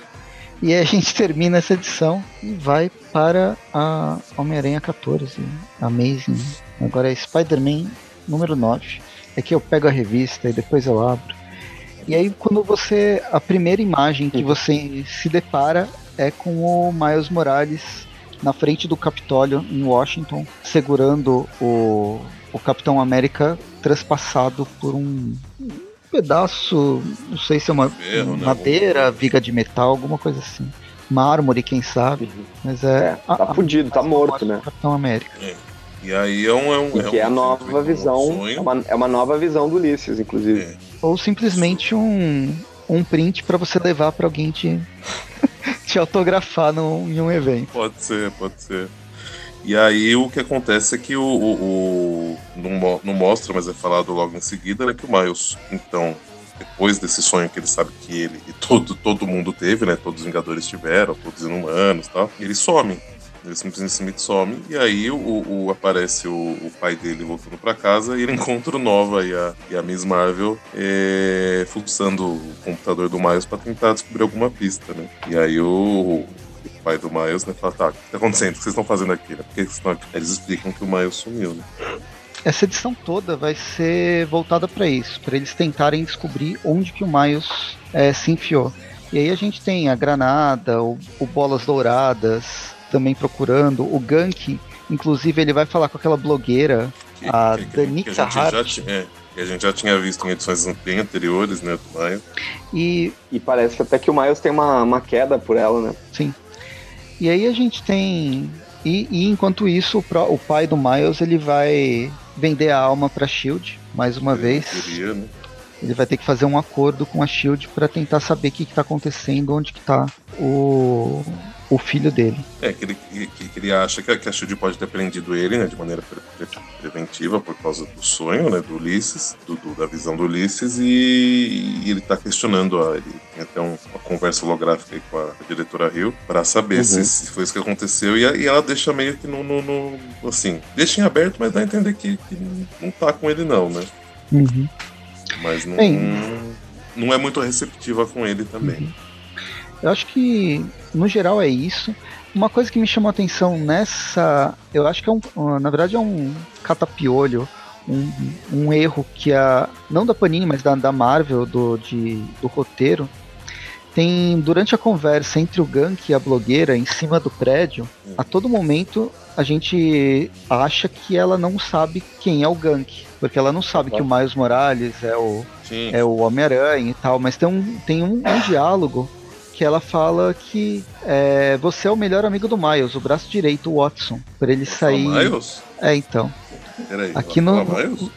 E a gente termina essa edição e vai para a Homem-Aranha 14, Amazing Agora é Spider-Man número 9. É que eu pego a revista e depois eu abro. E aí quando você. A primeira imagem que você se depara é com o Miles Morales na frente do Capitólio em Washington, segurando o, o Capitão América transpassado por um pedaço, não sei se é uma Ferro, né? madeira, viga de metal, alguma coisa assim. Mármore, quem sabe. Mas é. É, tá fudido, tá morto, né? Capitão América. E aí é um. É, um, é que é a nova visão, é uma, é uma nova visão do Ulisses, inclusive. É. Ou simplesmente um, um print pra você levar pra alguém te, te autografar num, em um evento. Pode ser, pode ser. E aí o que acontece é que o. o- o- não, não mostra, mas é falado logo em seguida, né? Que o Miles, então, depois desse sonho que ele sabe que ele e todo, todo mundo teve, né? Todos os Vingadores tiveram, todos os inumanos e tal, ele some. Ele simplesmente some, e aí o, o- aparece o, o pai dele voltando pra casa e ele encontra o Nova e a, e a Miss Marvel é, fuçando o computador do Miles pra tentar descobrir alguma pista, né? E aí o pai do Miles, né, fala, tá, o que tá acontecendo? O que vocês estão fazendo aqui? Né? Por que vocês estão aqui? Eles explicam que o Miles sumiu, né? Essa edição toda vai ser voltada pra isso, pra eles tentarem descobrir onde que o Miles eh, se enfiou. E aí a gente tem a Granada, o, o Bolas Douradas também procurando, o Gank, inclusive ele vai falar com aquela blogueira, Que, A que- Danica que a gente já Hart. tinha, é, que a gente já tinha visto em edições bem anteriores, né, do Miles. e E parece que até que o Miles tem uma, uma queda por ela, né? Sim. E aí a gente tem. E, e enquanto isso, o, o pai do Miles ele vai vender a alma pra Shield mais uma vez. Queria, né? Ele vai ter que fazer um acordo com a Shield para tentar saber o que, que tá acontecendo, onde que tá o, o filho dele. É, que ele, que, que ele acha que a, que a Shield pode ter prendido ele, né, de maneira pre- pre- preventiva por causa do sonho, né, do Ulisses, do, do- da visão do Ulisses, e, e ele tá questionando, a, ele tem até um- uma conversa holográfica aí com a, diretora Hill, pra saber Uhum. se, se foi isso que aconteceu, e, a- e ela deixa meio que no, no- no- assim, deixa em aberto, mas dá a entender que, que não tá com ele não, né, mas não, Bem. não é muito receptiva com ele também. Eu acho que, no geral, é isso. Uma coisa que me chamou a atenção nessa. Eu acho que é um. uh, Na verdade, é um catapiolho, um, um erro que a. Não da Panini, mas da, da Marvel, do, de, do roteiro. Tem. Durante a conversa entre o Gank e a blogueira em cima do prédio, a todo momento a gente acha que ela não sabe quem é o Gank. Porque ela não sabe que o Miles Morales é o, Sim, é o Homem-Aranha e tal, mas tem um, tem um, um diálogo que ela fala que é, você é o melhor amigo do Miles, o braço direito, o Watson, por ele sair. Fala, Miles? É, então. Peraí, Aqui ela no.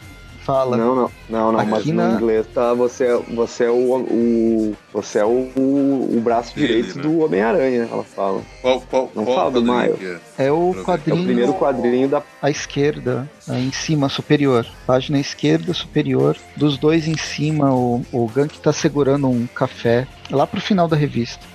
Fala. Não, não, não, não, mas Aqui no na- inglês tá você, é- você é o, o você é o, o, o braço Dele, direito né? do Homem-Aranha, ela fala. Qual, qual, Não qual fala do que é? É o É o É quadrinho o primeiro quadrinho da à esquerda, em cima, superior. Página esquerda, superior. Dos dois em cima, o, o Gank tá segurando um café lá pro final da revista.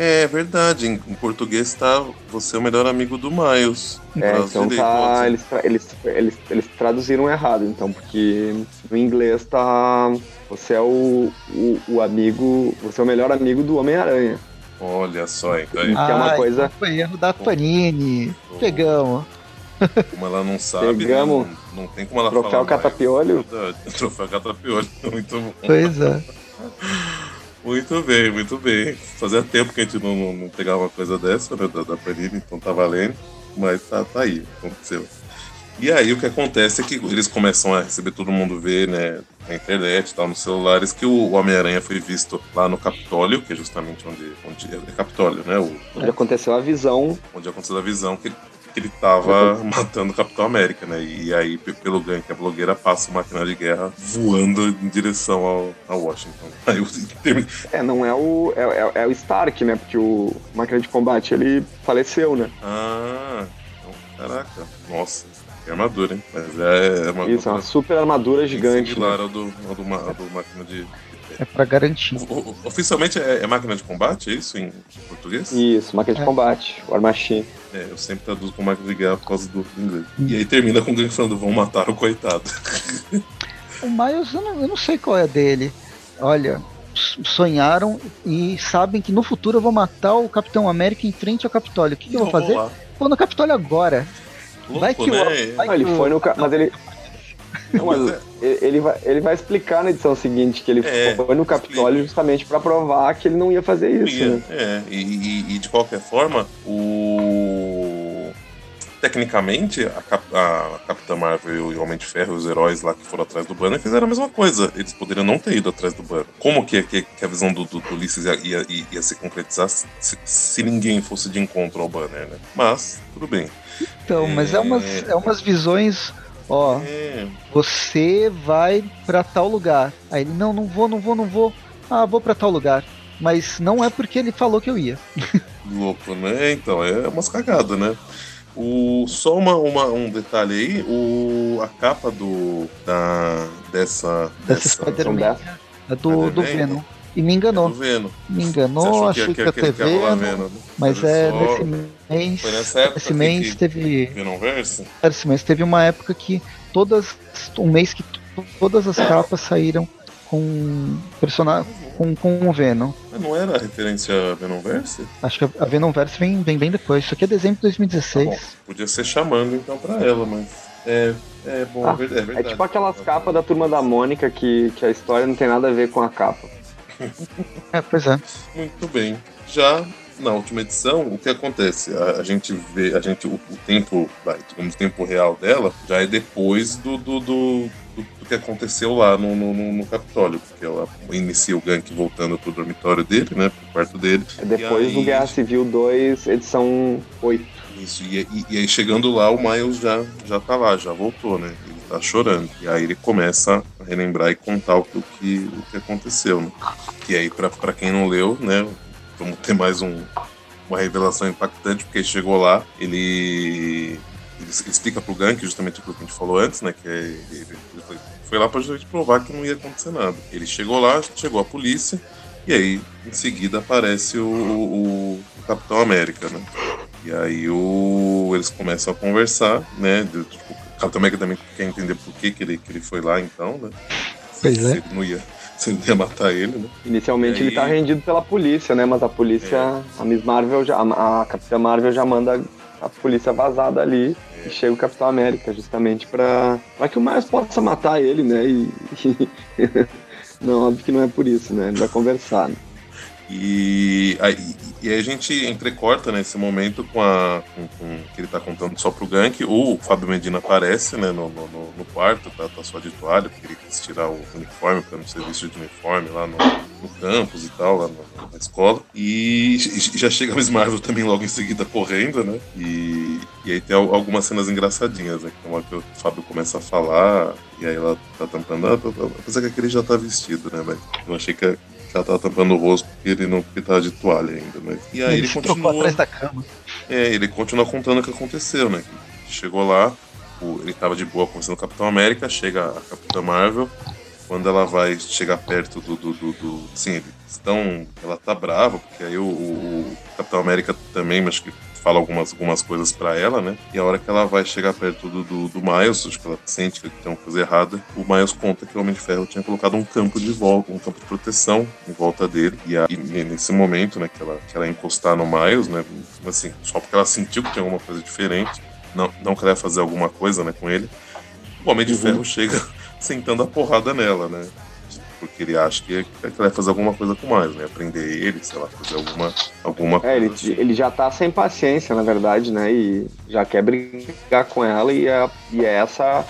É verdade, em, em português tá você é o melhor amigo do Miles. É, então tá. Eles, tra- eles, eles, eles traduziram errado, então, porque no inglês tá. Você é o, o, o amigo. Você é o melhor amigo do Homem-Aranha. Olha só, então aí, Que é uma coisa- Foi erro da Panini. Pegamos. como ela não sabe, né, Pegamos. não, não tem como ela Troféu falar. Catapiolho. Miles. Verdade, Troféu Catapiolho. Muito bom. Pois é. Muito bem, muito bem. Fazia tempo que a gente não, não, não pegava uma coisa dessa, né, da, da Panini, então tá valendo. Mas tá, tá aí, aconteceu. E aí o que acontece é que eles começam a receber todo mundo ver, né, na internet tal, nos celulares, que o Homem-Aranha foi visto lá no Capitólio, que é justamente onde, onde é Capitólio, né, o, Onde aconteceu a visão. onde aconteceu a visão que, que ele tava matando o Capitão América, né? E aí, pe- pelo ganho que a blogueira passa uma máquina de guerra voando em direção ao, a Washington. Aí É, não é o. É, é- é o Stark, né? Porque o máquina de combate ele faleceu, né? Ah, então, caraca, nossa, que armadura, hein? Mas é, é uma Isso, é uma super armadura gigante. similar Né? ao do, ao do, ao do máquina de. É pra garantir. O- o- Oficialmente é, é máquina de combate, é isso em português? Isso, máquina de É. combate, War Machine. É, eu sempre traduzo com máquina de guerra por causa do inglês. E aí termina com o Gank falando, vão matar o coitado. O Miles, eu não, eu não sei qual é a dele. Olha, sonharam e sabem que no futuro eu vou matar o Capitão América em frente ao Capitólio. O que, que eu vou fazer? lá. Vou no Capitólio agora. Louco, Vai que né? o- vai Não, ele que o- foi no. ca- Mas ele. Não, mas ele, ele vai, ele vai explicar na edição seguinte que ele É, foi no Capitólio justamente pra provar que ele não ia fazer isso. Ia, Né? É, e, e- e de qualquer forma, o. Tecnicamente, a, a Capitã Marvel e o Homem de Ferro, os heróis lá que foram atrás do Banner, fizeram a mesma coisa. Eles poderiam não ter ido atrás do Banner. Como que, que, que a visão do, do, do Ulisses ia, ia, ia se concretizar se, se ninguém fosse de encontro ao Banner, né? Mas, tudo bem. Então, mas é umas, é umas visões. Ó, É, você vai pra tal lugar. Aí ele, não, não vou, não vou, não vou. Ah, vou pra tal lugar. Mas não é porque ele falou que eu ia. louco, né? Então, é umas cagadas, né? O, só uma, uma- um detalhe aí, o, a capa do, da, dessa, Dessa Spider-Man. É do, do Venom. E me é enganou. Venom. Me enganou, achei que, que, que Venom. Mas é nesse mês. Foi nessa época Esse mês teve. Venomverse? Esse mês teve uma época que todas. Um mês que to- todas as capas saíram com personagem. Com, com o Venom. Mas não era a referência a Venomverse? Acho que a- Venomverse vem, vem bem depois. Isso aqui é dezembro de Tá 2016. bom, podia ser chamando então pra ela, mas. É, é bom, Ah, é é É verdade. tipo aquelas capas da turma da Mônica que, que a história não tem nada a ver com a capa. É, pois é. Muito bem. Já na última edição, o que acontece? A, a gente vê, a gente, o, o tempo, vai, digamos, o tempo real dela já é depois do, do, do, do- do que aconteceu lá no, no, no- Capitólio, porque ela inicia o gank voltando pro dormitório dele, né, pro quarto dele. É depois E do aí- Guerra Civil 2, edição 8. Isso, e, e- e aí chegando lá, o Miles já, já tá lá, já voltou, né? Ele tá chorando. E aí ele começa a relembrar e contar o que, o que, o que aconteceu, né? E aí, pra, pra quem não leu, né? Vamos ter mais um, uma revelação impactante, porque chegou lá, ele. Explica pro Gank justamente aquilo que a gente falou antes, né? Que é, ele, ele foi, lá pra justamente provar que não ia acontecer nada. Ele chegou lá, chegou a polícia, e aí em seguida aparece o, o- o Capitão América, né? E aí o, eles começam a conversar, né? de- tipo, o Capitão América também quer entender por que, que, ele, que ele foi lá então, né? Pois se é. ele não ia, se ele ia matar ele, né? Inicialmente aí- ele tá rendido pela polícia, né? Mas a polícia, a Miss Marvel, já, a, a Capitã Marvel já manda a polícia vazada ali. E chega o Capitão América, justamente pra que o Miles possa matar ele, né? E, não, óbvio que não é por isso, né? Ele vai conversar. Né? E aí, e aí a gente entrecorta nesse momento com a com, com- que ele tá contando só pro Gank. O Fábio Medina aparece né, no, no, no- quarto, tá, tá só de toalha, porque ele quis tirar o uniforme para não ser visto de uniforme lá no, no campus e tal, lá no- na escola. E, já chega a Miss Marvel também logo em seguida correndo, né? E, e aí tem al- algumas cenas engraçadinhas, né? Que é que o Fábio começa a falar, e aí ela tá tampando. Ah, apesar que aquele já tá vestido, né, velho? Eu achei que, ela tava tampando o rosto porque ele não porque tava de toalha ainda, mas. E aí ele, ele continua. atrás da cama. É, ele continua contando o que aconteceu, né? Chegou lá, ele tava de boa conversando com o Capitão América, chega a Capitã Marvel. Quando ela vai chegar perto do. do, do, do sim, eles estão. Ela tá brava, porque aí o, o- o Capitão América também, acho que fala algumas, algumas coisas pra ela, né? E a hora que ela vai chegar perto do, do, do Miles, acho que ela sente que tem uma coisa errada, o Miles conta que o Homem de Ferro tinha colocado um campo de volta, um campo de proteção em volta dele. E, aí, nesse momento, né, que ela, que ela encostar no Miles, né? Assim, só porque ela sentiu que tinha alguma coisa diferente, não, não que ela ia fazer alguma coisa, né, com ele. O Homem de Uhum. Ferro chega sentando a porrada nela, né? Porque ele acha que, que ela vai fazer alguma coisa com o Miles, né? Aprender ele, sei lá, fazer alguma, alguma É, coisa. ele, assim. ele já tá sem paciência, na verdade, né? E já quer brigar com ela e, é, e essa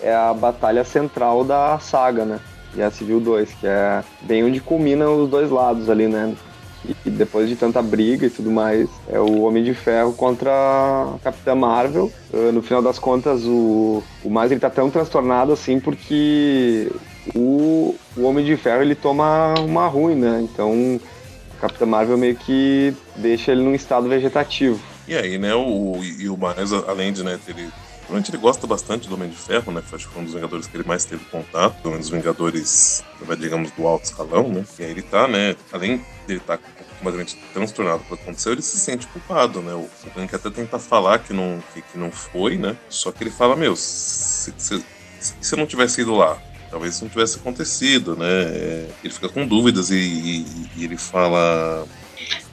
é a batalha central da saga, né? E a Civil 2, que é bem onde culmina os dois lados ali, né? E, depois de tanta briga e tudo mais, é o Homem de Ferro contra a Capitã Marvel. Uh, no final das contas, o, o Miles ele tá tão transtornado assim porque o, o Homem de Ferro ele toma uma ruim, né? Então a Capitã Marvel meio que deixa ele num estado vegetativo. E aí, né, o, e o Miles, além de, né, ele. Provavelmente ele gosta bastante do Homem de Ferro, né? Acho que foi um dos Vingadores que ele mais teve contato, pelo menos Vingadores, digamos, do alto escalão, né? E aí ele tá, né? Além dele estar tá completamente transtornado pelo que aconteceu, ele se sente culpado, né? O, Gank até tenta falar que não, que, que não foi, né? Só que ele fala, meu, se, se, se eu não tivesse ido lá, talvez isso não tivesse acontecido, né? É, ele fica com dúvidas e, e, e ele fala.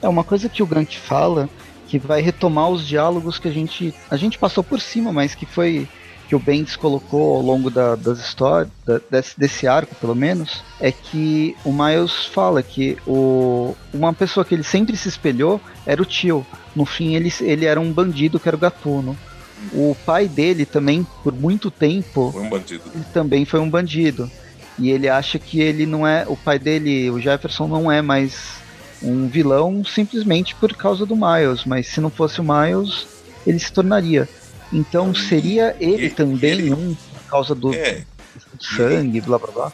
É uma coisa que o Gank fala que vai retomar os diálogos que a gente a gente passou por cima, mas que foi que o Bendis colocou ao longo da, das histórias, da, desse, desse, arco pelo menos, é que o Miles fala que o, uma pessoa que ele sempre se espelhou era o tio. No fim, ele, ele era um bandido que era o Gatuno. O pai dele também, por muito tempo, foi um bandido. Ele também foi um bandido. E ele acha que ele não é. O pai dele, o Jefferson, não é mais um vilão simplesmente por causa do Miles. Mas se não fosse o Miles, ele se tornaria. Então seria ele e, também ele, um por causa do, é, do sangue, blá blá blá.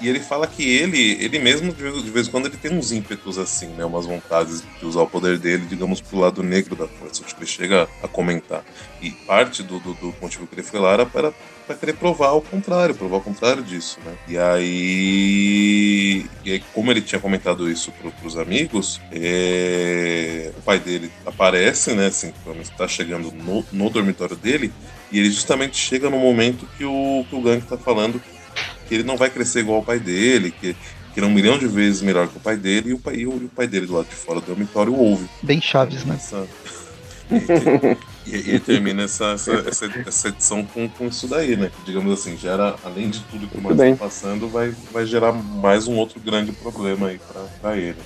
E ele fala que ele, ele mesmo, de vez em quando, ele tem uns ímpetos assim, né? Umas vontades de usar o poder dele, digamos, pro lado negro da força. Tipo, ele chega a comentar. E parte do, do, do motivo que ele foi lá era para, para querer provar o contrário, provar o contrário disso, né? E aí, e aí como ele tinha comentado isso pro, pros amigos, é, o pai dele aparece, né? Assim, está chegando no, no dormitório dele, e ele justamente chega no momento que o, que o Gang tá falando que ele não vai crescer igual o pai dele, que, que ele é um milhão de vezes melhor que o pai dele, e o pai, e o, pai dele do lado de fora do dormitório ouve. Bem Chaves, né? Essa, e, e, e, termina essa, essa, essa, essa, edição com, com isso daí, né? Digamos assim, gera, além de tudo que o Marcos está passando, vai, vai gerar mais um outro grande problema aí para ele.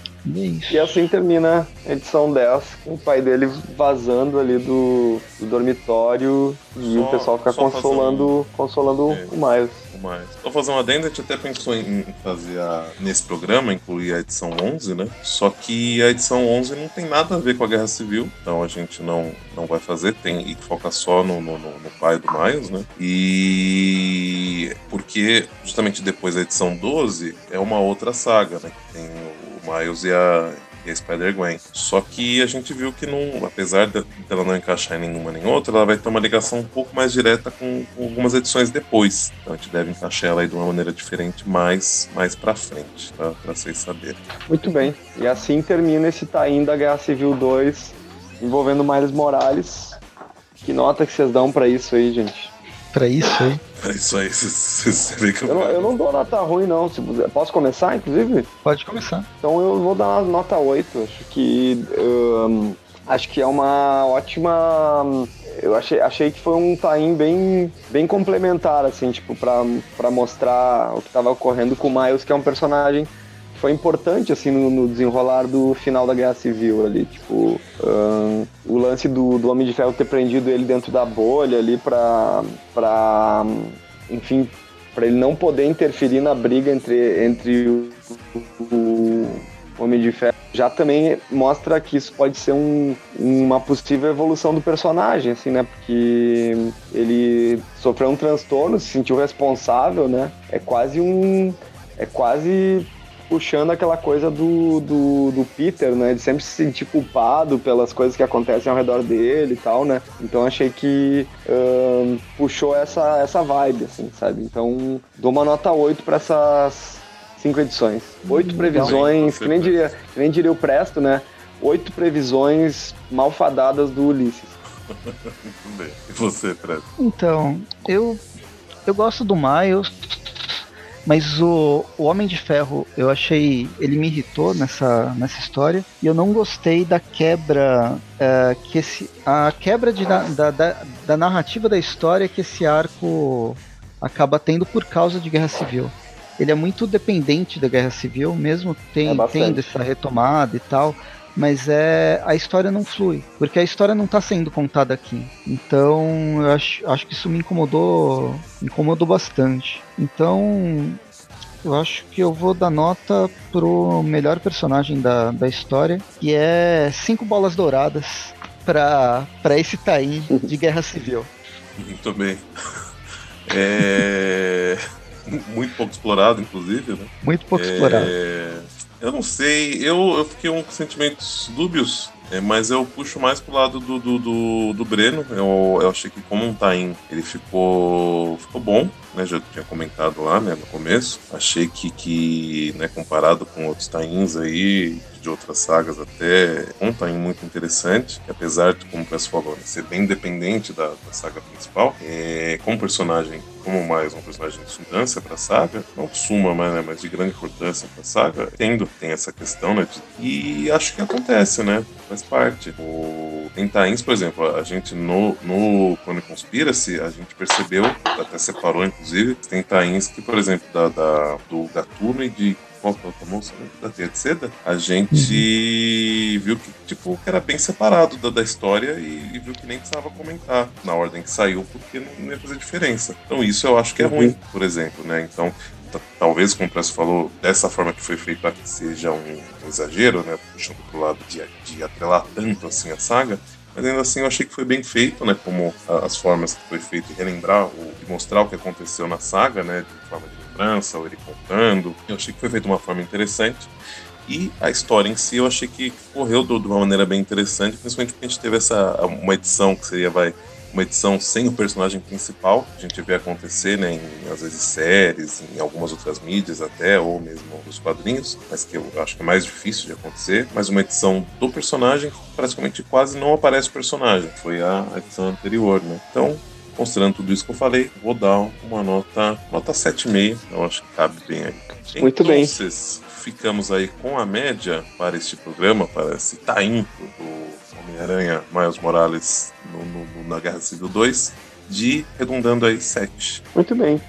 E assim termina a edição 10, com o pai dele vazando ali do, do dormitório e só, o pessoal ficar consolando, um... consolando é. o Miles mais. Vou fazer uma adenda, a gente até pensou em fazer a, nesse programa, incluir a edição 11, né? Só que a edição 11 não tem nada a ver com a Guerra Civil, então a gente não, não vai fazer, tem e foca só no, no, no pai do Miles, né? E porque justamente depois da edição 12 é uma outra saga, né? Que tem o Miles e a, e a Spider-Gwen. Só que a gente viu que, não, apesar dela não encaixar em nenhuma nem outra, ela vai ter uma ligação um pouco mais direta com, com algumas edições depois. Então a gente deve encaixar ela aí de uma maneira diferente mais, mais pra frente, pra, pra vocês saberem. Muito bem. E assim termina esse Taim da Guerra Civil 2 envolvendo Miles Morales. Que nota que vocês dão para isso aí, gente? Para isso aí? É isso aí, você vê que eu, eu, não, eu não dou nota ruim, não. Posso começar, inclusive? Pode começar. Então eu vou dar uma nota 8. Acho que. Um, acho que é uma ótima. Eu achei, achei que foi um time bem, bem complementar, assim, tipo, pra, pra mostrar o que estava ocorrendo com o Miles, que é um personagem foi importante assim no, no, desenrolar do final da Guerra Civil ali, tipo um, o lance do, do Homem de Ferro ter prendido ele dentro da bolha ali para para enfim para ele não poder interferir na briga entre entre o, o Homem de Ferro já também mostra que isso pode ser um, uma possível evolução do personagem, assim, né? Porque ele sofreu um transtorno, se sentiu responsável, né? É quase um. É quase puxando aquela coisa do, do, do, Peter, né? De sempre se sentir culpado pelas coisas que acontecem ao redor dele e tal, né? Então achei que uh, puxou essa, essa vibe, assim, sabe? Então dou uma nota 8 para essas cinco edições. Oito previsões, que nem, diria, que nem diria o Presto, né? Oito previsões malfadadas do Ulisses. Muito bem. E você, Presto? Então, eu, eu gosto do Miles mas o, o Homem de Ferro, eu achei. Ele me irritou nessa, nessa história. E eu não gostei da quebra. É, que esse, a quebra de, da, da, da narrativa da história que esse arco acaba tendo por causa de Guerra Civil. Ele é muito dependente da Guerra Civil, mesmo tem, é tendo essa retomada e tal mas é a história não flui, porque a história não está sendo contada aqui. Então eu acho, acho que isso me incomodou, me incomodou bastante. Então eu acho que eu vou dar nota pro melhor personagem da, da história, que é cinco bolas douradas para esse Taim de Guerra Civil. Muito bem. É... Muito pouco explorado, inclusive, né? Muito pouco é... explorado. Eu não sei, eu, eu fiquei com sentimentos dúbios, é, mas eu puxo mais pro lado do, do, do, do Breno. Eu, eu achei que como um Tain ele ficou, ficou bom, né? Já tinha comentado lá né, no começo. Achei que, que né, comparado com outros Tains aí, de outras sagas até, um Tain muito interessante, apesar de, como o pessoal falou, né, ser bem independente da, da saga principal, é, como personagem como mais um personagem de substância para a saga, não suma, mas, né, mas de grande importância para a saga, tendo tem essa questão, né? De, e acho que acontece, né? Faz parte. O tem tains, por exemplo, a gente no, no Clone Conspiracy, a gente percebeu, até separou tem tains que, por exemplo, da, da do Gatuno e de qual que é outra moça da Teia de Seda, a gente uhum. viu que, tipo, que era bem separado da, da história e, e, viu que nem precisava comentar na ordem que saiu, porque não, não ia fazer diferença. Então isso eu acho que é uhum. ruim, por exemplo, né? Então, talvez, como o Press falou, dessa forma que foi feito aqui seja um, um exagero, né? Puxando pro lado de, de atrelar tanto assim a saga, mas ainda assim eu achei que foi bem feito, né? Como as formas que foi feito e relembrar e mostrar o que aconteceu na saga, né? De forma de lembrança, ou ele contando. Eu achei que foi feito de uma forma interessante. E a história em si eu achei que correu de uma maneira bem interessante, principalmente porque a gente teve essa uma edição que seria vai uma edição sem o personagem principal. A gente vê acontecer, né, em às vezes séries, em algumas outras mídias até, ou mesmo nos quadrinhos, mas que eu acho que é mais difícil de acontecer. Mas uma edição do personagem, praticamente quase não aparece o personagem. Foi a edição anterior, né? Então, Considerando tudo isso que eu falei, vou dar uma nota, nota 7,5. Eu acho que cabe bem aí. Muito então, bem. Ficamos aí com a média para este programa, para esse tainto do Homem-Aranha Miles Morales no, no, na Guerra Civil 2, de redundando aí 7. Muito bem.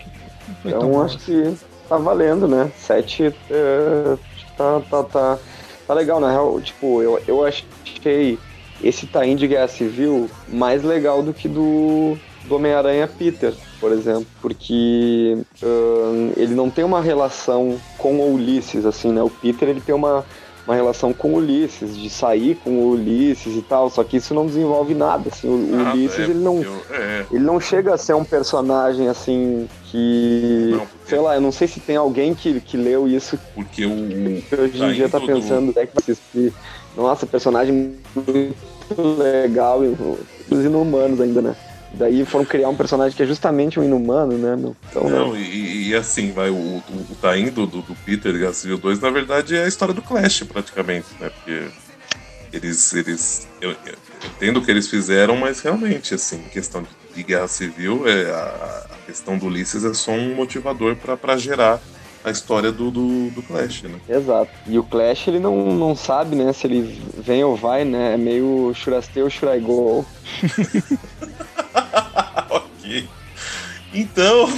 Então acho que tá valendo, né? 7 é, tá, tá, tá, tá legal, na real. Tipo, eu, eu achei esse tain de Guerra Civil mais legal do que do do Homem-Aranha Peter, por exemplo, porque uh, ele não tem uma relação com o Ulisses, assim, né? O Peter ele tem uma, uma relação com o Ulisses, de sair com o Ulisses e tal, só que isso não desenvolve nada, assim, o, Ulisses é, ele não eu, é. ele não chega a ser um personagem assim que não, porque... sei lá, eu não sei se tem alguém que, que leu isso porque o que hoje em dia tá pensando é que nossa, personagem muito legal, os inumanos ainda, né? Daí foram criar um personagem que é justamente um inumano, né, meu? Então, Não, né? e, e, assim, vai, o, o, o Tain do, do, do Peter Guerra Civil 2, na verdade, é a história do Clash, praticamente, né? Porque eles. eles eu, eu entendo o que eles fizeram, mas realmente, assim, questão de, de Guerra Civil, é, a, a, questão do Ulisses é só um motivador para gerar a história do, do, do, Clash, né? Exato. E o Clash, ele não, não sabe, né, se ele vem ou vai, né? É meio churasteu, churaigol. Então,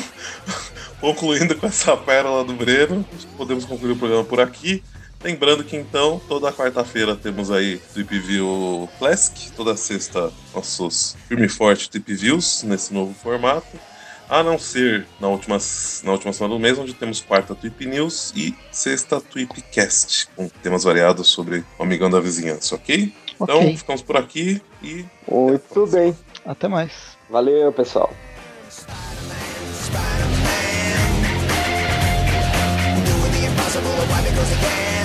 concluindo com essa pérola do Breno, podemos concluir o programa por aqui. Lembrando que então, toda quarta-feira temos aí Trip View Classic, toda sexta nossos firme e forte Trip Views nesse novo formato. A não ser na última, na última semana do mês, onde temos quarta Trip News e sexta Tweepcast, com temas variados sobre o amigão da vizinhança, ok? Então, okay. ficamos por aqui e. Muito bem. Até mais. Valeu, pessoal. Spider-Man,